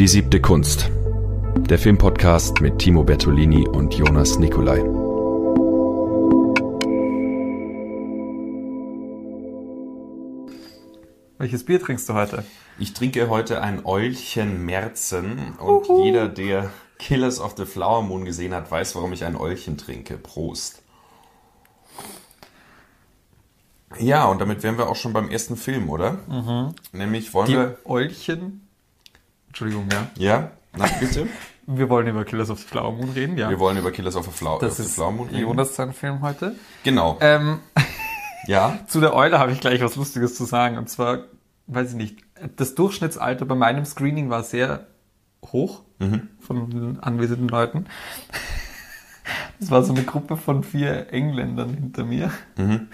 Die siebte Kunst. Der Filmpodcast mit Timo Bertolini und Jonas Nicolai. Welches Bier trinkst du heute? Ich trinke heute ein Eulchen Merzen und Uhu. jeder, der Killers of the Flower Moon gesehen hat, weiß, warum ich ein Eulchen trinke. Prost. Ja, und damit wären wir auch schon beim ersten Film, oder? Mhm. Nämlich wollen Die wir. Eulchen. Entschuldigung, ja. Ja, na bitte. wir wollen über Killers of the Flower Moon reden, ja. Wir wollen über Killers of the, Flau das of the Flower Moon reden. Jonas sein Film heute. Genau. Ähm, ja. Zu der Eule habe ich gleich was Lustiges zu sagen. Und zwar, weiß ich nicht, das Durchschnittsalter bei meinem Screening war sehr hoch mhm. von den anwesenden Leuten. Das war so eine Gruppe von vier Engländern hinter mir. Mhm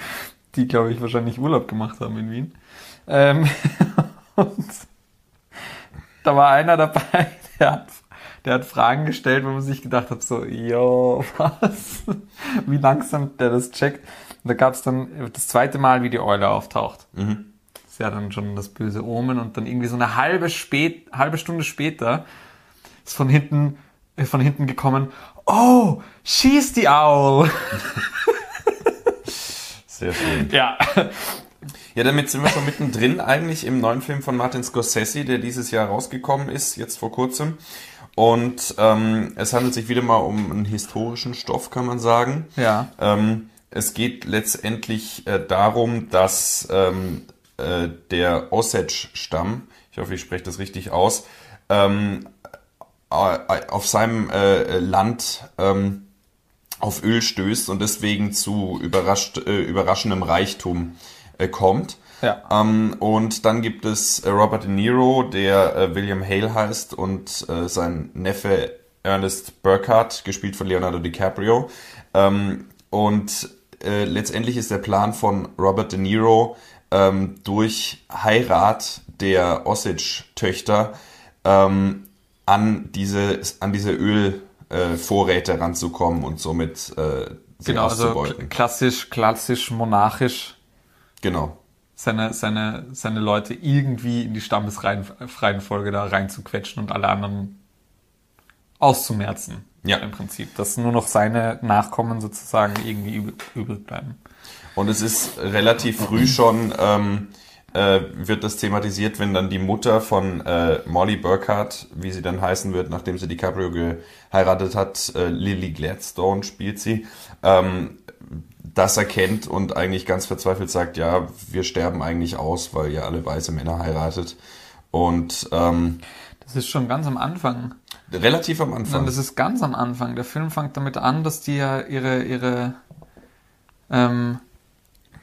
die, glaube ich, wahrscheinlich Urlaub gemacht haben in Wien. Ähm, und da war einer dabei, der hat, der hat Fragen gestellt, wo man sich gedacht hat, so, yo, was? Wie langsam der das checkt. Und da gab es dann das zweite Mal, wie die Eule auftaucht. Mhm. Das ist ja dann schon das böse Omen. Und dann irgendwie so eine halbe, spät, halbe Stunde später ist von hinten, von hinten gekommen, oh, she's the owl. Sehr schön. Ja. Ja, damit sind wir schon mittendrin eigentlich im neuen Film von Martin Scorsese, der dieses Jahr rausgekommen ist, jetzt vor kurzem. Und ähm, es handelt sich wieder mal um einen historischen Stoff, kann man sagen. Ja. Ähm, es geht letztendlich äh, darum, dass ähm, äh, der Osage-Stamm, ich hoffe, ich spreche das richtig aus, ähm, äh, auf seinem äh, Land ähm, auf Öl stößt und deswegen zu überrascht, äh, überraschendem Reichtum äh, kommt. Ja. Ähm, und dann gibt es äh, Robert De Niro, der äh, William Hale heißt und äh, sein Neffe Ernest Burkhardt, gespielt von Leonardo DiCaprio. Ähm, und äh, letztendlich ist der Plan von Robert De Niro ähm, durch Heirat der Osage-Töchter ähm, an diese, an diese Öl äh, Vorräte ranzukommen und somit äh, sie genau, auszubeuten. Also klassisch, klassisch monarchisch. Genau. Seine, seine, seine Leute irgendwie in die Stammesreihenfolge da reinzuquetschen und alle anderen auszumerzen. Ja. Im Prinzip. Dass nur noch seine Nachkommen sozusagen irgendwie übrig bleiben. Und es ist relativ früh schon ähm, äh, wird das thematisiert, wenn dann die Mutter von äh, Molly Burkhardt, wie sie dann heißen wird, nachdem sie DiCaprio geheiratet hat, äh, Lily Gladstone spielt sie, ähm, das erkennt und eigentlich ganz verzweifelt sagt, ja, wir sterben eigentlich aus, weil ihr alle weiße Männer heiratet. Und ähm, das ist schon ganz am Anfang. Relativ am Anfang. das ist ganz am Anfang. Der Film fängt damit an, dass die ja ihre, ihre ähm,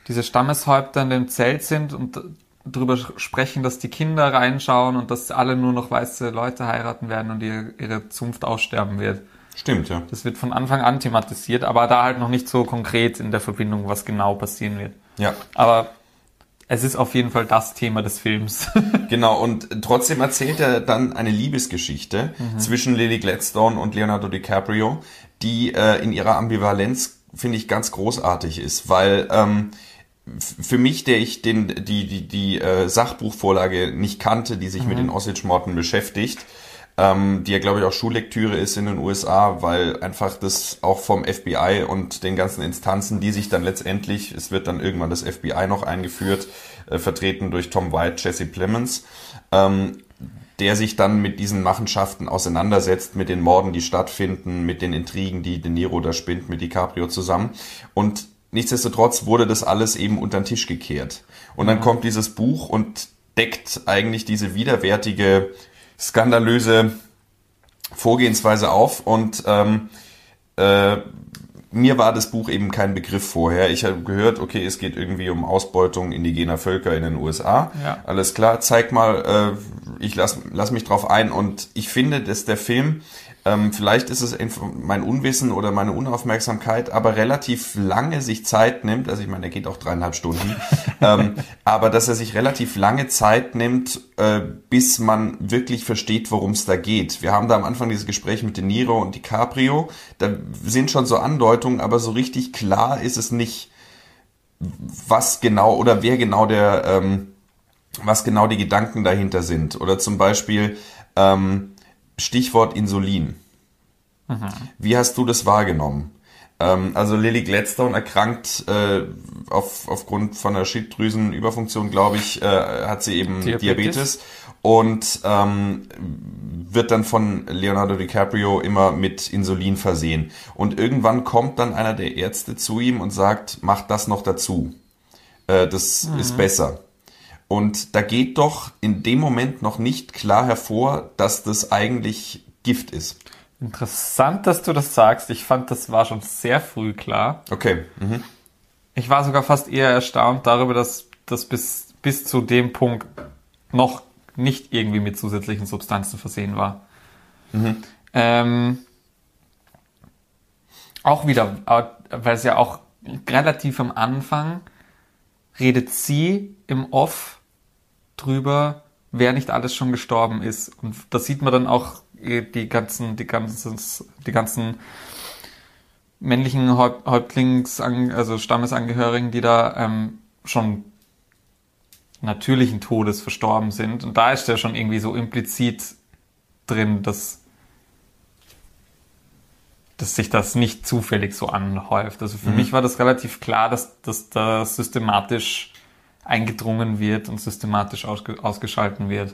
diese Stammeshäupter in dem Zelt sind und drüber sprechen, dass die Kinder reinschauen und dass alle nur noch weiße Leute heiraten werden und ihre, ihre Zunft aussterben wird. Stimmt, ja. Das wird von Anfang an thematisiert, aber da halt noch nicht so konkret in der Verbindung, was genau passieren wird. Ja. Aber es ist auf jeden Fall das Thema des Films. genau, und trotzdem erzählt er dann eine Liebesgeschichte mhm. zwischen Lily Gladstone und Leonardo DiCaprio, die äh, in ihrer Ambivalenz, finde ich, ganz großartig ist, weil ähm, für mich, der ich den, die, die, die äh, Sachbuchvorlage nicht kannte, die sich mhm. mit den Osage-Morden beschäftigt, ähm, die ja, glaube ich, auch Schullektüre ist in den USA, weil einfach das auch vom FBI und den ganzen Instanzen, die sich dann letztendlich, es wird dann irgendwann das FBI noch eingeführt, äh, vertreten durch Tom White, Jesse Plemons, ähm, der sich dann mit diesen Machenschaften auseinandersetzt, mit den Morden, die stattfinden, mit den Intrigen, die De Niro da spinnt, mit DiCaprio zusammen. Und nichtsdestotrotz wurde das alles eben unter den Tisch gekehrt. Und dann kommt dieses Buch und deckt eigentlich diese widerwärtige, skandalöse Vorgehensweise auf. Und ähm, äh, mir war das Buch eben kein Begriff vorher. Ich habe gehört, okay, es geht irgendwie um Ausbeutung indigener Völker in den USA. Ja. Alles klar, zeig mal, äh, ich lass, lass mich drauf ein. Und ich finde, dass der Film ähm, vielleicht ist es mein Unwissen oder meine Unaufmerksamkeit, aber relativ lange sich Zeit nimmt, also ich meine, er geht auch dreieinhalb Stunden, ähm, aber dass er sich relativ lange Zeit nimmt, äh, bis man wirklich versteht, worum es da geht. Wir haben da am Anfang dieses Gespräch mit De Niro und DiCaprio, da sind schon so Andeutungen, aber so richtig klar ist es nicht, was genau oder wer genau der, ähm, was genau die Gedanken dahinter sind. Oder zum Beispiel, ähm, Stichwort Insulin. Wie hast du das wahrgenommen? Ähm, also Lily Gladstone erkrankt äh, auf, aufgrund von einer Schilddrüsenüberfunktion, glaube ich, äh, hat sie eben Diabetes. Diabetes, und ähm, wird dann von Leonardo DiCaprio immer mit Insulin versehen. Und irgendwann kommt dann einer der Ärzte zu ihm und sagt, mach das noch dazu. Äh, das ist besser. Und da geht doch in dem Moment noch nicht klar hervor, dass das eigentlich Gift ist. Interessant, dass du das sagst. Ich fand, das war schon sehr früh klar. Okay. Mhm. Ich war sogar fast eher erstaunt darüber, dass das bis, bis zu dem Punkt noch nicht irgendwie mit zusätzlichen Substanzen versehen war. Ähm, auch wieder, aber- weil es ja auch relativ am Anfang redet sie im Off drüber, wer nicht alles schon gestorben ist. Und da sieht man dann auch eh die ganzen, die ganzen, die ganzen männlichen Häupt- Häuptlings, also Stammesangehörigen, die da ähm, schon natürlichen Todes verstorben sind. Und da ist ja schon irgendwie so implizit drin, dass, dass sich das nicht zufällig so anhäuft. Also für mich war das relativ klar, dass, dass da systematisch eingedrungen wird und systematisch ausge ausgeschalten wird.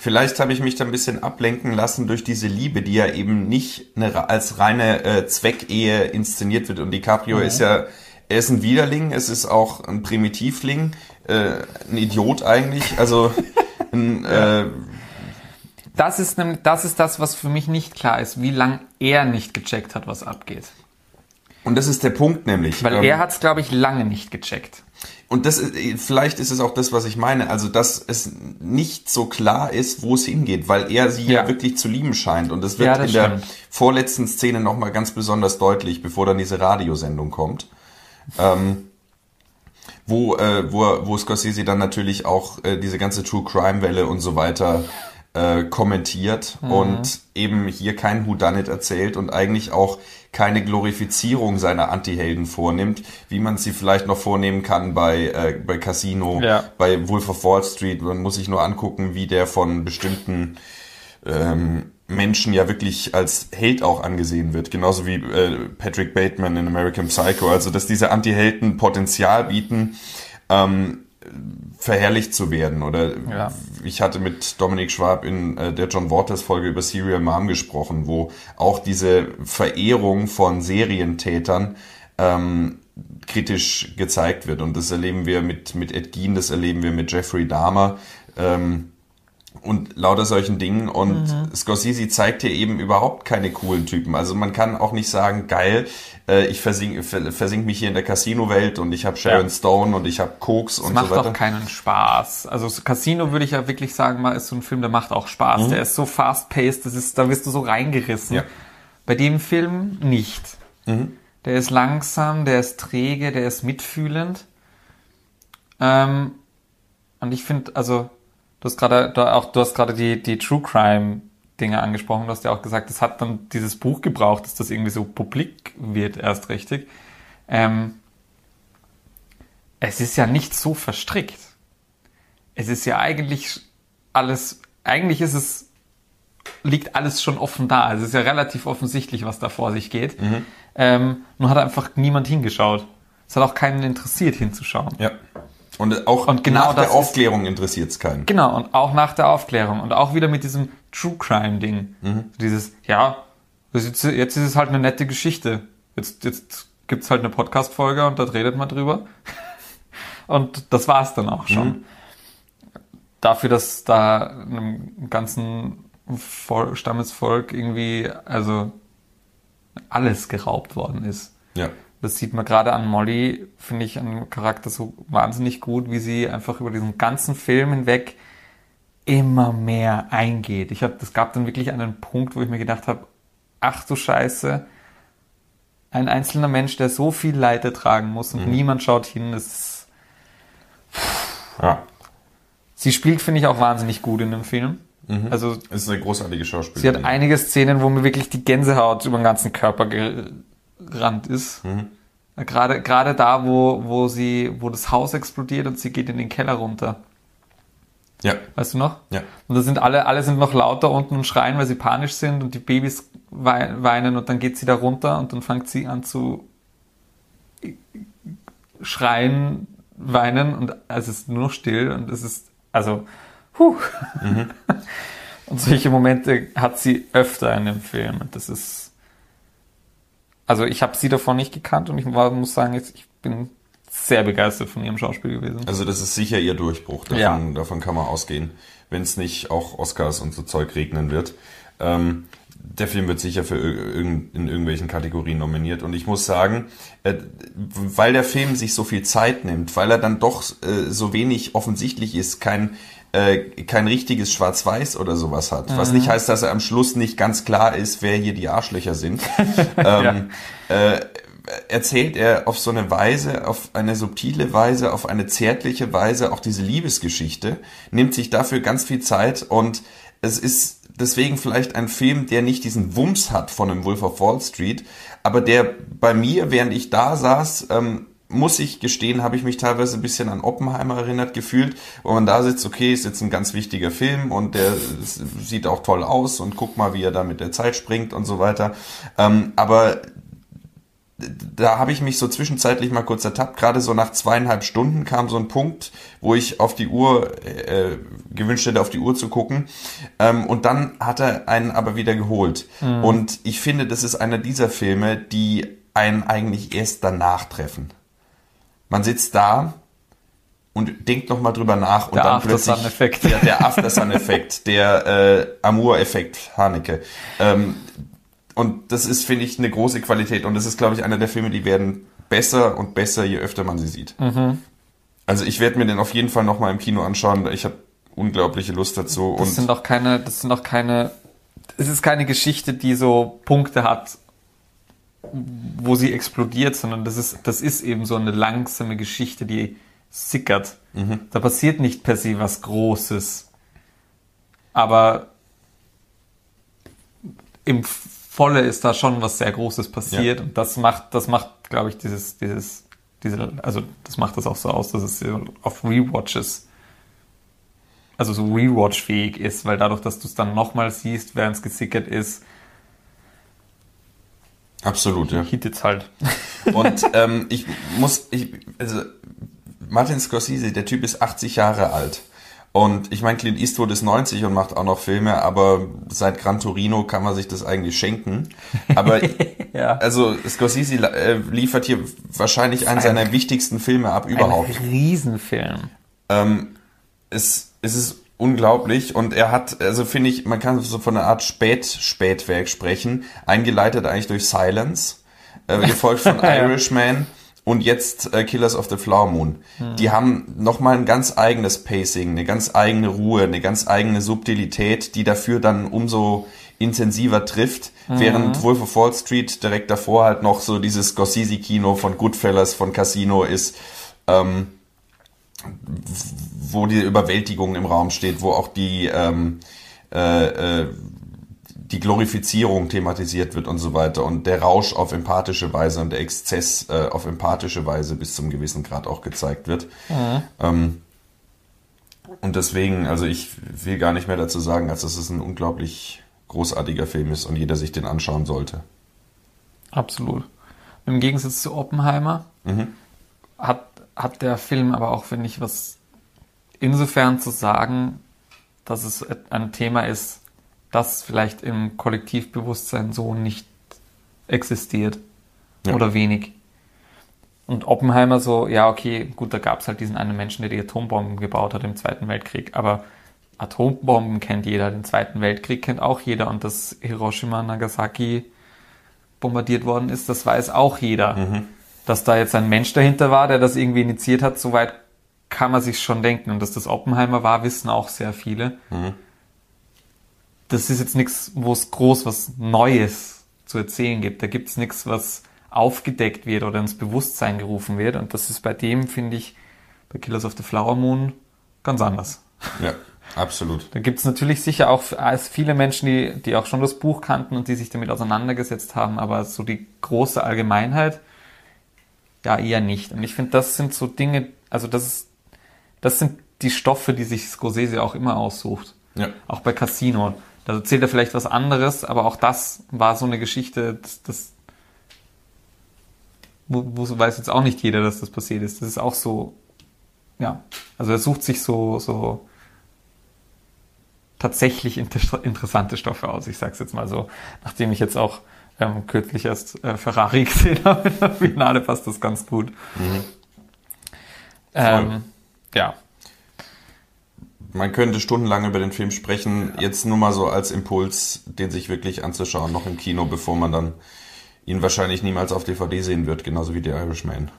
Vielleicht habe ich mich da ein bisschen ablenken lassen durch diese Liebe, die ja eben nicht eine, als reine äh, Zweckehe inszeniert wird. Und DiCaprio ist ja, er ist ein Widerling, es ist auch ein Primitivling, äh, ein Idiot eigentlich. Also ein, äh, Das ist, nämlich, das ist das, was für mich nicht klar ist, wie lang er nicht gecheckt hat, was abgeht. und das ist der Punkt nämlich. Weil ähm, er hat es, glaube ich, lange nicht gecheckt. Und das ist, vielleicht ist es auch das, was ich meine, also dass es nicht so klar ist, wo es hingeht, weil er sie ja, Ja. wirklich zu lieben scheint. Und das wird Ja, das in der stimmt. vorletzten Szene nochmal ganz besonders deutlich, bevor dann diese Radiosendung kommt. Ähm, wo, äh, wo, wo Scorsese dann natürlich auch äh, diese ganze True Crime Welle und so weiter äh, kommentiert und eben hier kein Whodunit erzählt und eigentlich auch keine Glorifizierung seiner Antihelden vornimmt, wie man sie vielleicht noch vornehmen kann bei, äh, bei Casino, Ja. bei Wolf of Wall Street. Man muss sich nur angucken, wie der von bestimmten ähm, Menschen ja wirklich als Held auch angesehen wird, genauso wie äh, Patrick Bateman in American Psycho. Also dass diese Anti-Helden Potenzial bieten, ähm, verherrlicht zu werden. Oder Ja. ich hatte mit Dominik Schwab in äh, der John Waters Folge über Serial Mom gesprochen, wo auch diese Verehrung von Serientätern ähm, kritisch gezeigt wird. Und das erleben wir mit, mit Ed Gein, das erleben wir mit Jeffrey Dahmer. Ähm, und lauter solchen Dingen. Und Scorsese zeigt hier eben überhaupt keine coolen Typen. Also man kann auch nicht sagen, geil, äh, ich versink, ver- versink mich hier in der Casino-Welt und ich habe Sharon Ja. Stone und ich habe Koks Es und macht so weiter. auch keinen Spaß. Also so Casino würde ich ja wirklich sagen, mal ist so ein Film, der macht auch Spaß. Der ist so fast-paced, das ist, da wirst du so reingerissen. Ja. Bei dem Film nicht. Der ist langsam, der ist träge, der ist mitfühlend. Ähm, und ich finde, also, du hast gerade auch, du hast gerade die, die True Crime Dinge angesprochen. Du hast ja auch gesagt, es hat dann dieses Buch gebraucht, dass das irgendwie so publik wird erst richtig. Ähm, es ist ja nicht so verstrickt. Es ist ja eigentlich alles, eigentlich ist es, liegt alles schon offen da. Also es ist ja relativ offensichtlich, was da vor sich geht. Ähm, nur hat einfach niemand hingeschaut. Es hat auch keinen interessiert hinzuschauen. Ja. Und auch Und genau nach der Aufklärung interessiert es keinen. Genau, und auch nach der Aufklärung und auch wieder mit diesem True Crime Ding. Dieses, ja, jetzt, jetzt ist es halt eine nette Geschichte. Jetzt, jetzt gibt's halt eine Podcast-Folge und da redet man drüber. Und das war's dann auch schon. Dafür, dass da einem ganzen Vol Stammesvolk irgendwie, also alles geraubt worden ist. Ja. Das sieht man gerade an Molly, finde ich, an Charakter so wahnsinnig gut, wie sie einfach über diesen ganzen Film hinweg immer mehr eingeht. Ich habe, das gab dann wirklich einen Punkt, wo ich mir gedacht habe, ach du Scheiße, ein einzelner Mensch, der so viel Leid ertragen muss und niemand schaut hin, das ist, ja. sie spielt, finde ich, auch wahnsinnig gut in dem Film. Also Es ist eine großartige Schauspielerin. Sie hat einige Szenen, wo mir wirklich die Gänsehaut über den ganzen Körper gerannt ist. Gerade, gerade da, wo, wo sie, wo das Haus explodiert und sie geht in den Keller runter. Ja. Weißt du noch? Ja. Und da sind alle, alle sind noch lauter unten und schreien, weil sie panisch sind und die Babys weinen und dann geht sie da runter und dann fängt sie an zu schreien, weinen und es ist nur noch still und es ist, also, huh. Mhm. Und solche Momente hat sie öfter in dem Film und das ist, also ich habe sie davon nicht gekannt und ich muss sagen, ich bin sehr begeistert von ihrem Schauspiel gewesen. Also das ist sicher ihr Durchbruch, davon, ja. davon kann man ausgehen, wenn es nicht auch Oscars und so Zeug regnen wird. Ähm, der Film wird sicher für in irgendwelchen Kategorien nominiert. Und ich muss sagen, äh, weil der Film sich so viel Zeit nimmt, weil er dann doch äh, so wenig offensichtlich ist, kein äh, kein richtiges Schwarz-Weiß oder sowas hat. Was nicht heißt, dass er am Schluss nicht ganz klar ist, wer hier die Arschlöcher sind. ähm, ja. äh, erzählt er auf so eine Weise, auf eine subtile Weise, auf eine zärtliche Weise auch diese Liebesgeschichte, nimmt sich dafür ganz viel Zeit und es ist deswegen vielleicht ein Film, der nicht diesen Wumms hat von einem Wolf of Wall Street, aber der bei mir, während ich da saß, ähm, muss ich gestehen, habe ich mich teilweise ein bisschen an Oppenheimer erinnert gefühlt, wo man da sitzt, okay, ist jetzt ein ganz wichtiger Film und der sieht auch toll aus und guck mal, wie er da mit der Zeit springt und so weiter. Ähm, aber da habe ich mich so zwischenzeitlich mal kurz ertappt. Gerade so nach zweieinhalb Stunden kam so ein Punkt, wo ich auf die Uhr äh, gewünscht hätte, auf die Uhr zu gucken. Ähm, und dann hat er einen aber wieder geholt. Mhm. Und ich finde, das ist einer dieser Filme, die einen eigentlich erst danach treffen. Man sitzt da und denkt noch mal drüber nach und der dann plötzlich effekt der, der Aftersun-Effekt, der äh, Amour-Effekt, Haneke. Ähm, und das ist, finde ich, eine große Qualität. Und das ist, glaube ich, einer der Filme, die werden besser und besser, je öfter man sie sieht. Mhm. Also ich werde mir den auf jeden Fall nochmal im Kino anschauen. Ich habe unglaubliche Lust dazu. Das und sind auch keine, das sind auch keine, es ist keine Geschichte, die so Punkte hat, wo sie explodiert, sondern das ist, das ist eben so eine langsame Geschichte, die sickert. Mhm. Da passiert nicht per se was Großes. Aber im Volle ist da schon was sehr Großes passiert. Ja. Und das macht, das macht, glaube ich, dieses, dieses, diese, also das macht das auch so aus, dass es auf Rewatches, also so Rewatch-fähig ist, weil dadurch, dass du es dann nochmal siehst, während es gesickert ist, Absolut, ja. Hittet halt. Und ähm, ich muss, ich, also Martin Scorsese, der Typ ist 80 Jahre alt. Und ich meine, Clint Eastwood ist 90 und macht auch noch Filme, aber seit Gran Torino kann man sich das eigentlich schenken. Aber ja. also Scorsese äh, liefert hier wahrscheinlich einen seiner ein, wichtigsten Filme ab überhaupt. Ein Riesenfilm. Ähm, es, es ist unglaublich und er hat, also finde ich, man kann so von einer Art Spät-Spätwerk sprechen, eingeleitet eigentlich durch Silence, äh, gefolgt von Irishman und jetzt äh, Killers of the Flower Moon. Mhm. Die haben nochmal ein ganz eigenes Pacing, eine ganz eigene Ruhe, eine ganz eigene Subtilität, die dafür dann umso intensiver trifft, mhm. während Wolf of Wall Street direkt davor halt noch so dieses Scorsese-Kino von Goodfellas, von Casino ist, ähm, wo die Überwältigung im Raum steht, wo auch die ähm, äh, äh, die Glorifizierung thematisiert wird und so weiter und der Rausch auf empathische Weise und der Exzess äh, auf empathische Weise bis zum gewissen Grad auch gezeigt wird. Mhm. Ähm, und deswegen, also ich will gar nicht mehr dazu sagen, als dass es ein unglaublich großartiger Film ist und jeder sich den anschauen sollte. Absolut. Im Gegensatz zu Oppenheimer mhm. hat, hat der Film aber auch, finde ich, was insofern zu sagen, dass es ein Thema ist, das vielleicht im Kollektivbewusstsein so nicht existiert ja. oder wenig. Und Oppenheimer so, ja, okay, gut, da gab es halt diesen einen Menschen, der die Atombomben gebaut hat im Zweiten Weltkrieg, aber Atombomben kennt jeder, den Zweiten Weltkrieg kennt auch jeder und dass Hiroshima Nagasaki bombardiert worden ist, das weiß auch jeder. Mhm. Dass da jetzt ein Mensch dahinter war, der das irgendwie initiiert hat, soweit kann man sich schon denken. Und dass das Oppenheimer war, wissen auch sehr viele. Mhm das ist jetzt nichts, wo es groß was Neues zu erzählen gibt. Da gibt es nichts, was aufgedeckt wird oder ins Bewusstsein gerufen wird. Und das ist bei dem, finde ich, bei Killers of the Flower Moon ganz anders. Ja, absolut. Da gibt es natürlich sicher auch als viele Menschen, die, die auch schon das Buch kannten und die sich damit auseinandergesetzt haben, aber so die große Allgemeinheit, ja, eher nicht. Und ich finde, das sind so Dinge, also das ist, das sind die Stoffe, die sich Scorsese auch immer aussucht. Ja. Auch bei Casino. Da erzählt er vielleicht was anderes, aber auch das war so eine Geschichte, das, das wo, wo weiß jetzt auch nicht jeder, dass das passiert ist. Das ist auch so, ja. Also er sucht sich so, so tatsächlich inter interessante Stoffe aus. Ich sag's jetzt mal so, nachdem ich jetzt auch ähm, kürzlich erst äh, Ferrari gesehen habe in der Finale, passt das ganz gut. Mhm. Ähm, ja. Man könnte stundenlang über den Film sprechen, jetzt nur mal so als Impuls, den sich wirklich anzuschauen, noch im Kino, bevor man dann ihn wahrscheinlich niemals auf DVD sehen wird, genauso wie The Irishman.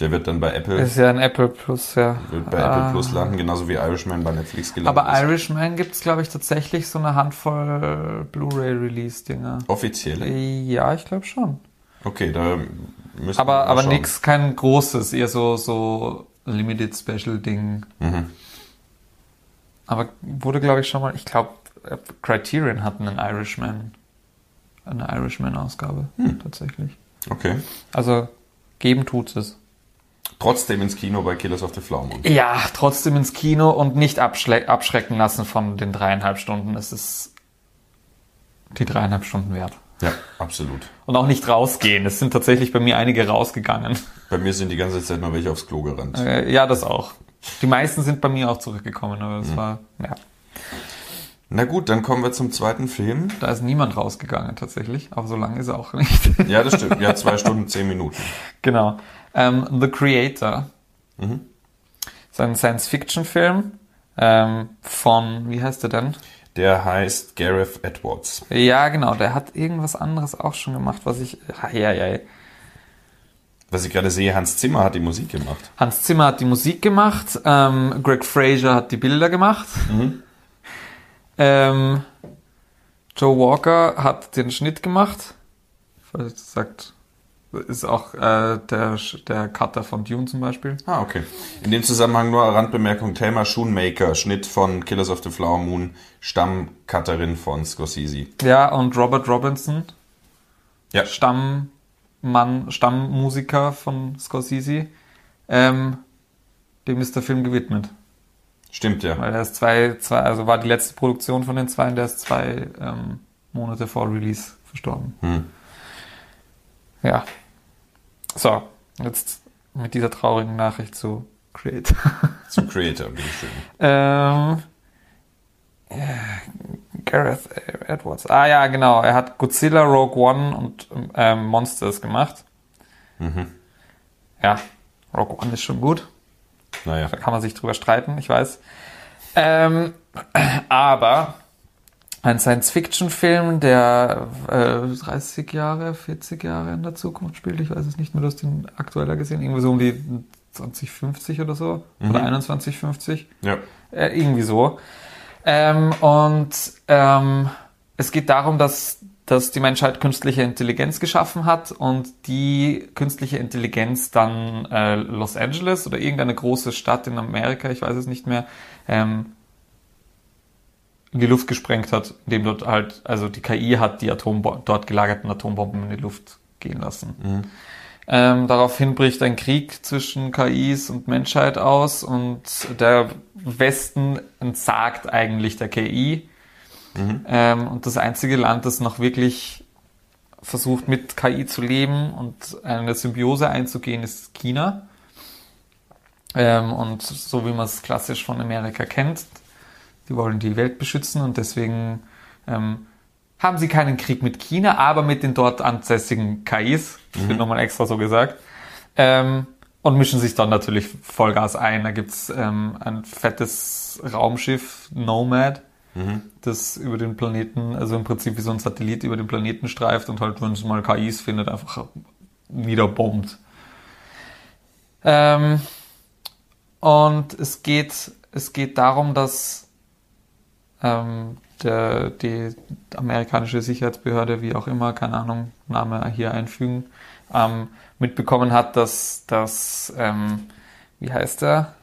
Der wird dann bei Apple, Ist ja ein Apple Plus, ja. wird bei Ah. Apple Plus landen, genauso wie Irishman bei Netflix gelandet Aber ist. Irishman gibt's glaube ich, tatsächlich so eine Handvoll Blu-ray-Release-Dinger. Offizielle? Ja, ich glaube schon. Okay, da müssen Aber, wir aber nix, kein großes, eher so, so Limited Special Ding. Mhm. Aber wurde, glaube ich, schon mal, ich glaube, Criterion hatten einen Irishman, eine Irishman-Ausgabe, Hm. tatsächlich. Okay. Also, geben tut es. Trotzdem ins Kino bei Killers of the Flower Moon. Ja, trotzdem ins Kino und nicht abschrecken lassen von den dreieinhalb Stunden. Es ist die dreieinhalb Stunden wert. Ja, absolut. Und auch nicht rausgehen. Es sind tatsächlich bei mir einige rausgegangen. Bei mir sind die ganze Zeit mal welche aufs Klo gerannt. Äh, ja, das auch. Die meisten sind bei mir auch zurückgekommen, aber es war, ja. Na gut, dann kommen wir zum zweiten Film. Da ist niemand rausgegangen tatsächlich, aber so lange ist er auch nicht. Ja, das stimmt. Ja, zwei Stunden, zehn Minuten. genau. Ähm, The Creator. Mhm. ist ein Science-Fiction-Film ähm, von, wie heißt der denn? Der heißt Gareth Edwards. Ja, genau, der hat irgendwas anderes auch schon gemacht, was ich. Ja, ja, ja. Was ich gerade sehe, Hans Zimmer hat die Musik gemacht. Hans Zimmer hat die Musik gemacht, ähm, Greg Fraser hat die Bilder gemacht. Ähm, Joe Walker hat den Schnitt gemacht. Falls das sagt, ist auch äh, der, der Cutter von Dune zum Beispiel. Ah, okay. In dem Zusammenhang nur eine Randbemerkung. Thelma Schoonmaker, Schnitt von Killers of the Flower Moon, Stammcutterin von Scorsese. Ja, und Robert Robinson, Ja, Stammmann, Stammmusiker von Scorsese. Ähm, dem ist der Film gewidmet. stimmt ja. Weil er ist zwei, zwei, also war die letzte Produktion von den zwei und der ist zwei ähm, Monate vor Release verstorben. Hm. Ja. So, jetzt mit dieser traurigen Nachricht zu Create. Zum Creator, bitteschön. ähm, ja, Gareth Edwards. Ah ja, genau. Er hat Godzilla, Rogue One und ähm, Monsters gemacht. Mhm. Ja, Rogue One ist schon gut. Naja. Da kann man sich drüber streiten, ich weiß. Ähm, aber ein Science-Fiction-Film, der äh, 30 Jahre, 40 Jahre in der Zukunft spielt, ich weiß es nicht mehr, du hast den aktueller gesehen, irgendwie so um die 2050 oder so, oder 2150. Ja. Äh, irgendwie so. Ähm, und ähm, es geht darum, dass, dass die Menschheit künstliche Intelligenz geschaffen hat und die künstliche Intelligenz dann äh, Los Angeles oder irgendeine große Stadt in Amerika, ich weiß es nicht mehr, ähm, in die Luft gesprengt hat, indem dort halt, also die KI hat die Atombom dort gelagerten Atombomben in die Luft gehen lassen. Ähm, daraufhin bricht ein Krieg zwischen KIs und Menschheit aus und der Westen entsagt eigentlich der KI. Ähm, und das einzige Land, das noch wirklich versucht mit KI zu leben und eine Symbiose einzugehen, ist China. Ähm, und so wie man es klassisch von Amerika kennt, die wollen die Welt beschützen und deswegen ähm, haben sie keinen Krieg mit China, aber mit den dort ansässigen KIs, das wird nochmal extra so gesagt, ähm, und mischen sich dann natürlich Vollgas ein. Da gibt's ähm, ein fettes Raumschiff, Nomad, das über den Planeten, also im Prinzip wie so ein Satellit über den Planeten streift und halt, wenn es mal KIs findet, einfach niederbombt. Ähm, und es geht, es geht darum, dass ähm, der, die amerikanische Sicherheitsbehörde, wie auch immer, keine Ahnung, Name hier einfügen, ähm, mitbekommen hat, dass, dass ähm, wie heißt er?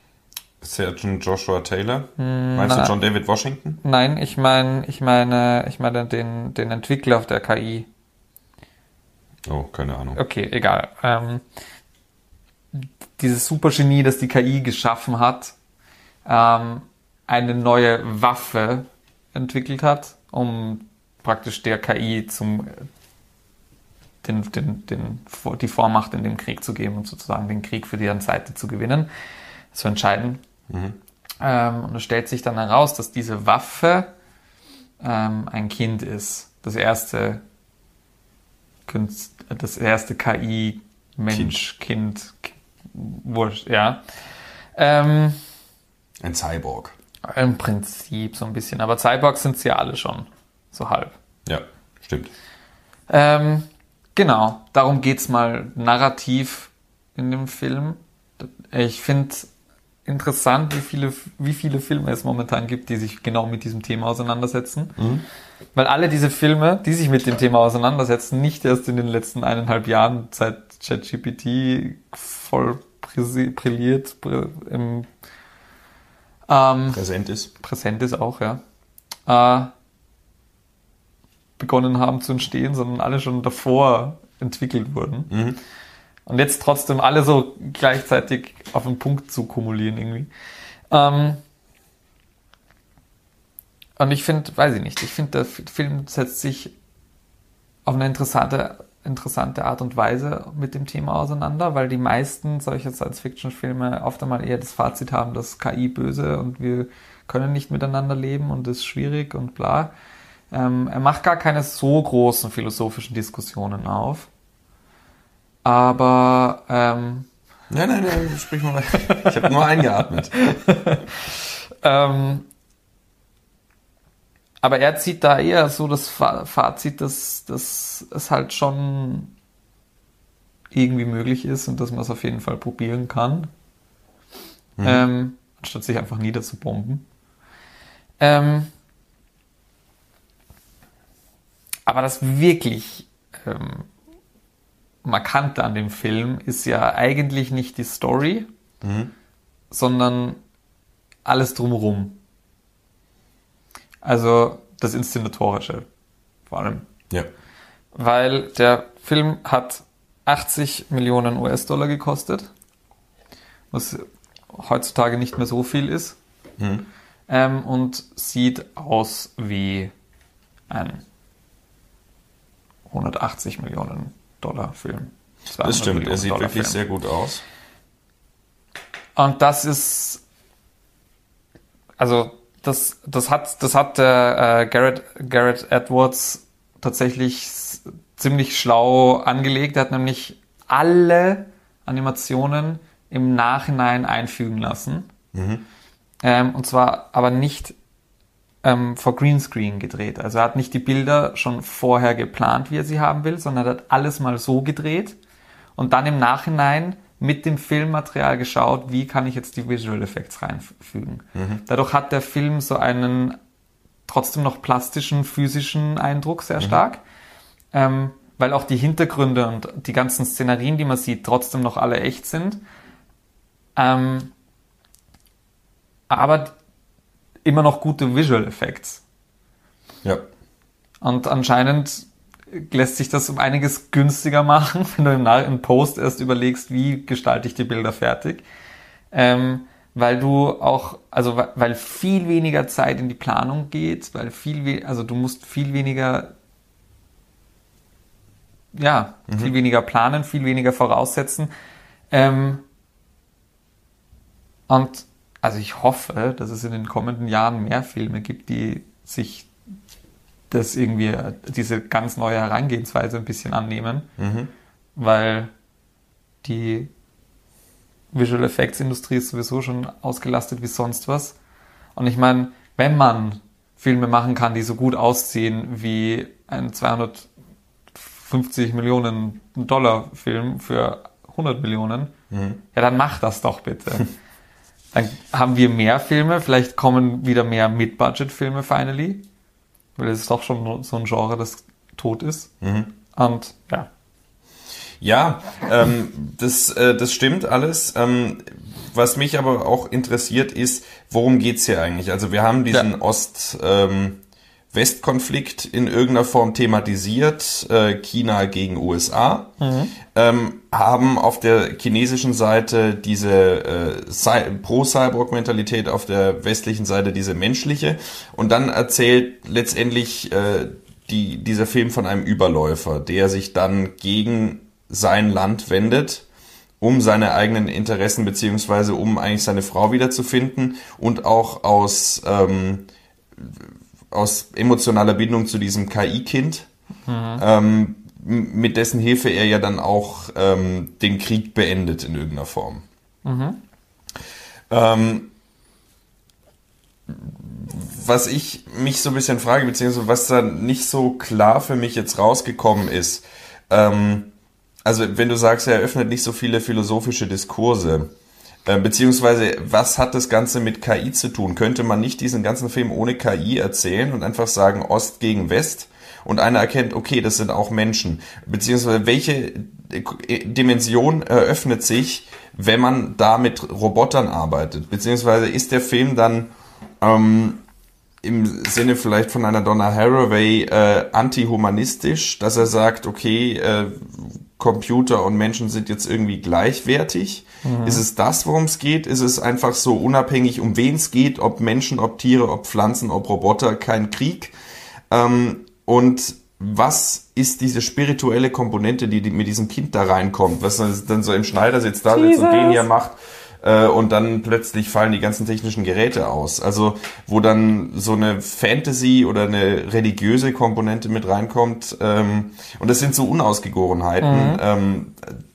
Sergeant Joshua Taylor. Meinst du na- John David Washington? Nein, ich meine, ich meine, ich meine den, den Entwickler der KI. Oh, keine Ahnung. Okay, egal. Ähm, dieses Supergenie, das die KI geschaffen hat, ähm, eine neue Waffe entwickelt hat, um praktisch der KI zum den, den, den, die Vormacht in dem Krieg zu geben und sozusagen den Krieg für deren Seite zu gewinnen, zu entscheiden. Mhm. Ähm, und es stellt sich dann heraus, dass diese Waffe ähm, ein Kind ist. Das erste, Künst, das erste KI-Mensch, Kind, kind Wurscht, ja. Ähm, ein Cyborg. Im Prinzip so ein bisschen. Aber Cyborgs sind sie ja alle schon. So halb. Ja, stimmt. Ähm, genau, darum geht es mal narrativ in dem Film. Ich finde interessant, wie viele, wie viele Filme es momentan gibt, die sich genau mit diesem Thema auseinandersetzen. Mhm. Weil alle diese Filme, die sich mit dem Thema auseinandersetzen, nicht erst in den letzten eineinhalb Jahren seit ChatGPT voll brilliert, im ähm, präsent ist. Präsent ist auch, ja. Äh, begonnen haben zu entstehen, sondern alle schon davor entwickelt wurden. Mhm. Und jetzt trotzdem alle so gleichzeitig auf den Punkt zu kumulieren irgendwie. Ähm, und ich finde, weiß ich nicht, ich finde, der Film setzt sich auf eine interessante interessante Art und Weise mit dem Thema auseinander, weil die meisten solcher Science-Fiction-Filme oft einmal eher das Fazit haben, dass KI böse und wir können nicht miteinander leben und ist schwierig und bla. Ähm, er macht gar keine so großen philosophischen Diskussionen auf. Aber ähm, Nein, nein, nein, sprich mal weiter. Ich habe nur eingeatmet. ähm, aber er zieht da eher so das Fazit, dass, dass es halt schon irgendwie möglich ist und dass man es auf jeden Fall probieren kann. Mhm. Ähm, anstatt sich einfach niederzubomben. Ähm, aber das wirklich ähm, Markante an dem Film ist ja eigentlich nicht die Story, mhm. sondern alles drumherum. Also das Inszenatorische vor allem. Ja. Weil der Film hat 80 Millionen US-Dollar gekostet, was heutzutage nicht mehr so viel ist. Mhm. Ähm, und sieht aus wie ein 180 Millionen Dollar Film. Das stimmt, Millionen er sieht Dollar wirklich Film. sehr gut aus. Und das ist, also das, das hat, das hat der äh, Garrett, Garrett Edwards tatsächlich ziemlich schlau angelegt. Er hat nämlich alle Animationen im Nachhinein einfügen lassen. Mhm. Ähm, und zwar aber nicht ähm, vor Greenscreen gedreht. Also er hat nicht die Bilder schon vorher geplant, wie er sie haben will, sondern er hat alles mal so gedreht und dann im Nachhinein mit dem Filmmaterial geschaut, wie kann ich jetzt die Visual Effects reinfügen. Mhm. Dadurch hat der Film so einen trotzdem noch plastischen, physischen Eindruck sehr mhm. stark, ähm, weil auch die Hintergründe und die ganzen Szenarien, die man sieht, trotzdem noch alle echt sind. Ähm, aber immer noch gute Visual Effects. Ja. Und anscheinend lässt sich das um einiges günstiger machen, wenn du im, im Post erst überlegst, wie gestalte ich die Bilder fertig. Ähm, weil du auch, also weil viel weniger Zeit in die Planung geht, weil viel, also du musst viel weniger, ja, mhm. viel weniger planen, viel weniger voraussetzen. Ähm, und also ich hoffe, dass es in den kommenden Jahren mehr Filme gibt, die sich das irgendwie, diese ganz neue Herangehensweise ein bisschen annehmen, mhm. weil die Visual Effects Industrie ist sowieso schon ausgelastet wie sonst was. Und ich meine, wenn man Filme machen kann, die so gut aussehen wie ein 250 Millionen Dollar Film für 100 Millionen, mhm. ja, dann mach das doch bitte. dann haben wir mehr Filme, vielleicht kommen wieder mehr Mid-Budget-Filme finally. Weil es ist doch schon so ein Genre, das tot ist. Mhm. Und ja. Ja, ähm, das, äh, das stimmt alles. Ähm, was mich aber auch interessiert ist, worum geht's hier eigentlich? Also wir haben diesen ja. Ost, ähm, Westkonflikt in irgendeiner Form thematisiert, äh, China gegen USA, mhm. ähm, haben auf der chinesischen Seite diese äh, Pro-Cyborg-Mentalität, auf der westlichen Seite diese menschliche und dann erzählt letztendlich äh, die, dieser Film von einem Überläufer, der sich dann gegen sein Land wendet, um seine eigenen Interessen beziehungsweise um eigentlich seine Frau wiederzufinden und auch aus ähm, aus emotionaler Bindung zu diesem KI-Kind, mhm. ähm, mit dessen Hilfe er ja dann auch ähm, den Krieg beendet in irgendeiner Form. Mhm. Ähm, was ich mich so ein bisschen frage, beziehungsweise was da nicht so klar für mich jetzt rausgekommen ist, ähm, also wenn du sagst, er eröffnet nicht so viele philosophische Diskurse, beziehungsweise, was hat das Ganze mit KI zu tun? Könnte man nicht diesen ganzen Film ohne KI erzählen und einfach sagen Ost gegen West? Und einer erkennt, okay, das sind auch Menschen. Beziehungsweise, welche Dimension eröffnet sich, wenn man da mit Robotern arbeitet? Beziehungsweise, ist der Film dann ähm, im Sinne vielleicht von einer Donna Haraway äh, antihumanistisch, dass er sagt, okay, äh, Computer und Menschen sind jetzt irgendwie gleichwertig? Mhm. Ist es das, worum es geht? Ist es einfach so unabhängig, um wen es geht, ob Menschen, ob Tiere, ob Pflanzen, ob Roboter, kein Krieg? Ähm, und was ist diese spirituelle Komponente, die, die mit diesem Kind da reinkommt? Was dann so im Schneider sitzt da sitzt und den hier macht äh, und dann plötzlich fallen die ganzen technischen Geräte aus. Also wo dann so eine Fantasy oder eine religiöse Komponente mit reinkommt. Ähm, und das sind so Unausgegorenheiten, mhm. ähm,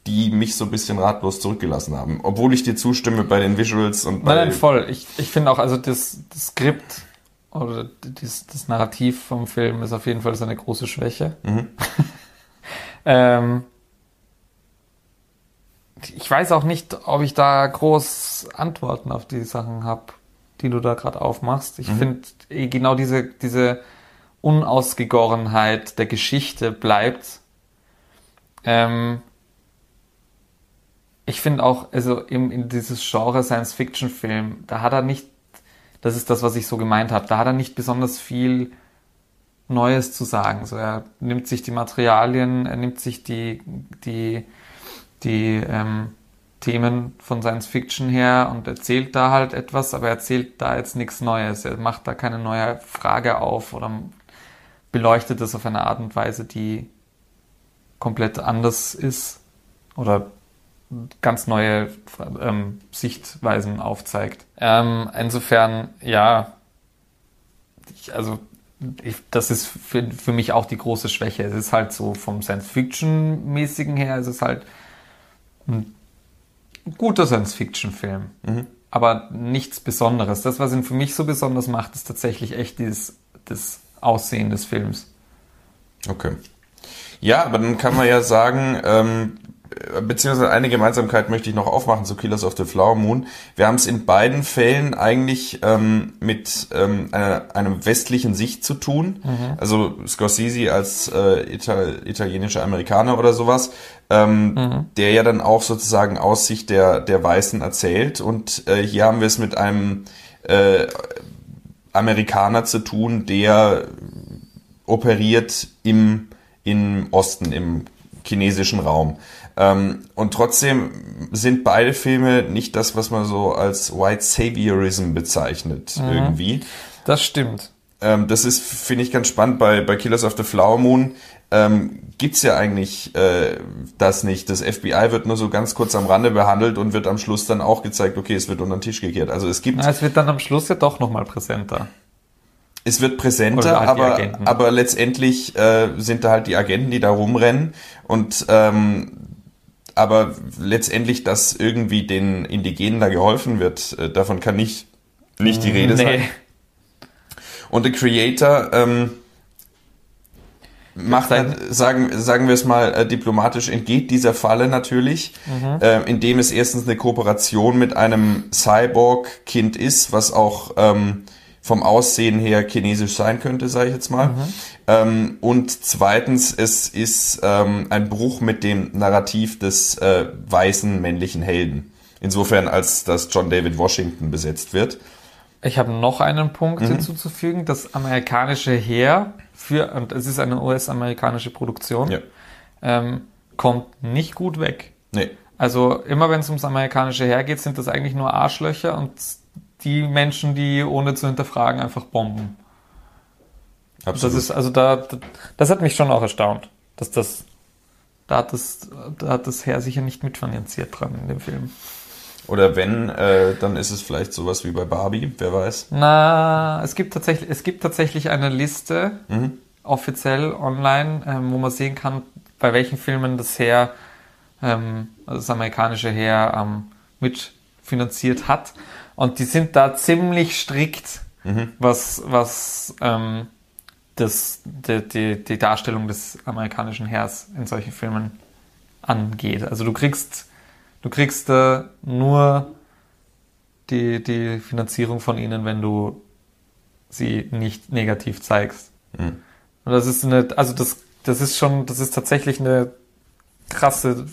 die mich so ein bisschen ratlos zurückgelassen haben. Obwohl ich dir zustimme bei den Visuals und bei... Nein, nein voll. Ich, ich finde auch, also das, das Skript oder das, das Narrativ vom Film ist auf jeden Fall seine große Schwäche. Mhm. ähm, ich weiß auch nicht, ob ich da groß Antworten auf die Sachen habe, die du da gerade aufmachst. Ich mhm. finde eh genau diese, diese Unausgegorenheit der Geschichte bleibt. Ähm, ich finde auch, also im, in dieses Genre Science-Fiction-Film, da hat er nicht, das ist das, was ich so gemeint habe, da hat er nicht besonders viel Neues zu sagen. So, er nimmt sich die Materialien, er nimmt sich die, die die ähm, Themen von Science Fiction her und erzählt da halt etwas, aber er erzählt da jetzt nichts Neues. Er macht da keine neue Frage auf oder beleuchtet es auf eine Art und Weise, die komplett anders ist oder ganz neue ähm, Sichtweisen aufzeigt. Ähm, insofern, ja, ich, also ich, das ist für, für mich auch die große Schwäche. Es ist halt so vom Science-Fiction-mäßigen her, es ist halt ein guter Science-Fiction-Film. Mhm. Aber nichts Besonderes. Das, was ihn für mich so besonders macht, ist tatsächlich echt dieses, das Aussehen des Films. Okay. Ja, aber dann kann man ja sagen, ähm, beziehungsweise eine Gemeinsamkeit möchte ich noch aufmachen zu Killers of the Flower Moon. Wir haben es in beiden Fällen eigentlich ähm, mit ähm, einer, einem westlichen Sicht zu tun. Mhm. Also Scorsese als äh, Ital italienischer Amerikaner oder sowas, ähm, mhm. der ja dann auch sozusagen aus Sicht der, der Weißen erzählt. Und äh, hier haben wir es mit einem äh, Amerikaner zu tun, der operiert im, im Osten, im chinesischen Raum. Ähm, und trotzdem sind beide Filme nicht das, was man so als White Saviorism bezeichnet, mhm. irgendwie. Das stimmt. Ähm, das ist, finde ich, ganz spannend. Bei, bei Killers of the Flower Moon ähm, gibt's ja eigentlich äh, das nicht. Das FBI wird nur so ganz kurz am Rande behandelt und wird am Schluss dann auch gezeigt, okay, es wird unter den Tisch gekehrt. Also es gibt. Ja, es wird dann am Schluss ja doch nochmal präsenter. Es wird präsenter, halt aber, aber letztendlich äh, sind da halt die Agenten, die da rumrennen und ähm, aber letztendlich, dass irgendwie den Indigenen da geholfen wird, äh, davon kann nicht, nicht die Rede nee. sein. Und The Creator ähm, macht, dann, sagen, sagen wir es mal äh, diplomatisch, entgeht dieser Falle natürlich, mhm. äh, indem es erstens eine Kooperation mit einem Cyborg-Kind ist, was auch ähm, vom Aussehen her chinesisch sein könnte, sage ich jetzt mal. Mhm. Ähm, und zweitens, es ist ähm, ein Bruch mit dem Narrativ des äh, weißen männlichen Helden. Insofern, als dass John David Washington besetzt wird. Ich habe noch einen Punkt hinzuzufügen. Das amerikanische Heer für, und es ist eine US-amerikanische Produktion, Ja. ähm, kommt nicht gut weg. Nee. Also immer wenn es ums amerikanische Heer geht, sind das eigentlich nur Arschlöcher und die Menschen, die ohne zu hinterfragen einfach bomben. Absolut. Das ist also da, das hat mich schon auch erstaunt, dass das da hat das, da hat das Heer sicher nicht mitfinanziert dran in dem Film. Oder wenn, äh, dann ist es vielleicht sowas wie bei Barbie, wer weiß. Na, es gibt tatsächlich, es gibt tatsächlich eine Liste offiziell online, ähm, wo man sehen kann, bei welchen Filmen das Heer, ähm, also das amerikanische Heer, ähm, mitfinanziert hat. Und die sind da ziemlich strikt, was, was ähm, das, die, die, die Darstellung des amerikanischen Heers in solchen Filmen angeht. Also du kriegst, du kriegst äh, nur die, die Finanzierung von ihnen, wenn du sie nicht negativ zeigst. Und das ist eine, also das, das ist schon, das ist tatsächlich eine krasse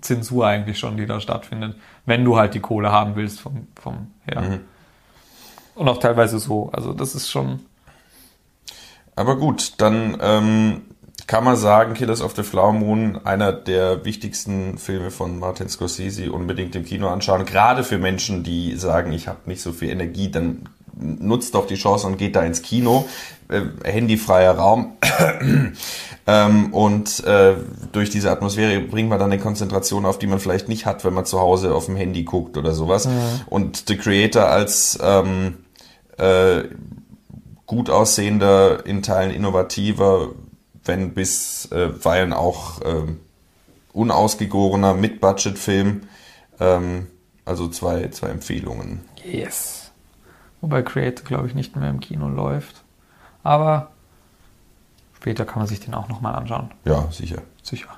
Zensur eigentlich schon, die da stattfindet, wenn du halt die Kohle haben willst vom, vom her. Und auch teilweise so. Also das ist schon, Aber gut, dann ähm, kann man sagen, Killers of the Flower Moon, einer der wichtigsten Filme von Martin Scorsese, unbedingt im Kino anschauen. Gerade für Menschen, die sagen, ich habe nicht so viel Energie, dann nutzt doch die Chance und geht da ins Kino. Äh, handyfreier Raum. ähm, und äh, durch diese Atmosphäre bringt man dann eine Konzentration auf, die man vielleicht nicht hat, wenn man zu Hause auf dem Handy guckt oder sowas. Und The Creator als ähm, äh, gut aussehender, in Teilen innovativer, wenn bisweilen auch ähm, unausgegorener Mid-Budget-Film. Ähm, also zwei, zwei Empfehlungen. yes. Wobei Creator, glaube ich, nicht mehr im Kino läuft. Aber später kann man sich den auch nochmal anschauen. Ja, sicher. Sicher.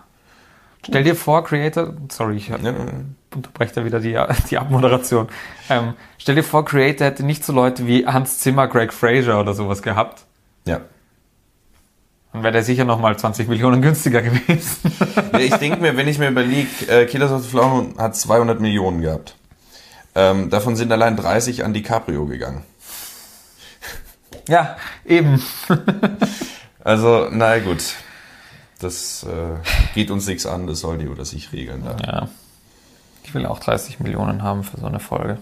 Stell dir vor, Creator, sorry, ich unterbreche da wieder die, die Abmoderation. Ähm, stell dir vor, Creator hätte nicht so Leute wie Hans Zimmer, Greg Fraser oder sowas gehabt. ja. Dann wäre der sicher nochmal 20 Millionen günstiger gewesen. Ja, ich denke mir, wenn ich mir überlege, äh, Killers of the Flower hat 200 Millionen gehabt. Ähm, davon sind allein 30 an DiCaprio gegangen. ja, eben. Also, na gut. Das äh, geht uns nichts an, das soll die oder sich regeln da. Ja. Ich will auch 30 Millionen haben für so eine Folge.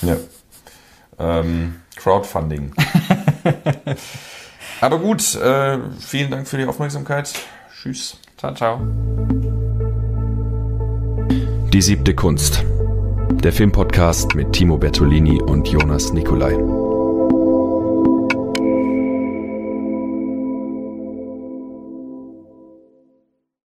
Ja. Ähm, Crowdfunding. Aber gut, äh, vielen Dank für die Aufmerksamkeit. Tschüss. Ciao, ciao. Die siebte Kunst. Der Filmpodcast mit Timo Bertolini und Jonas Nicolai.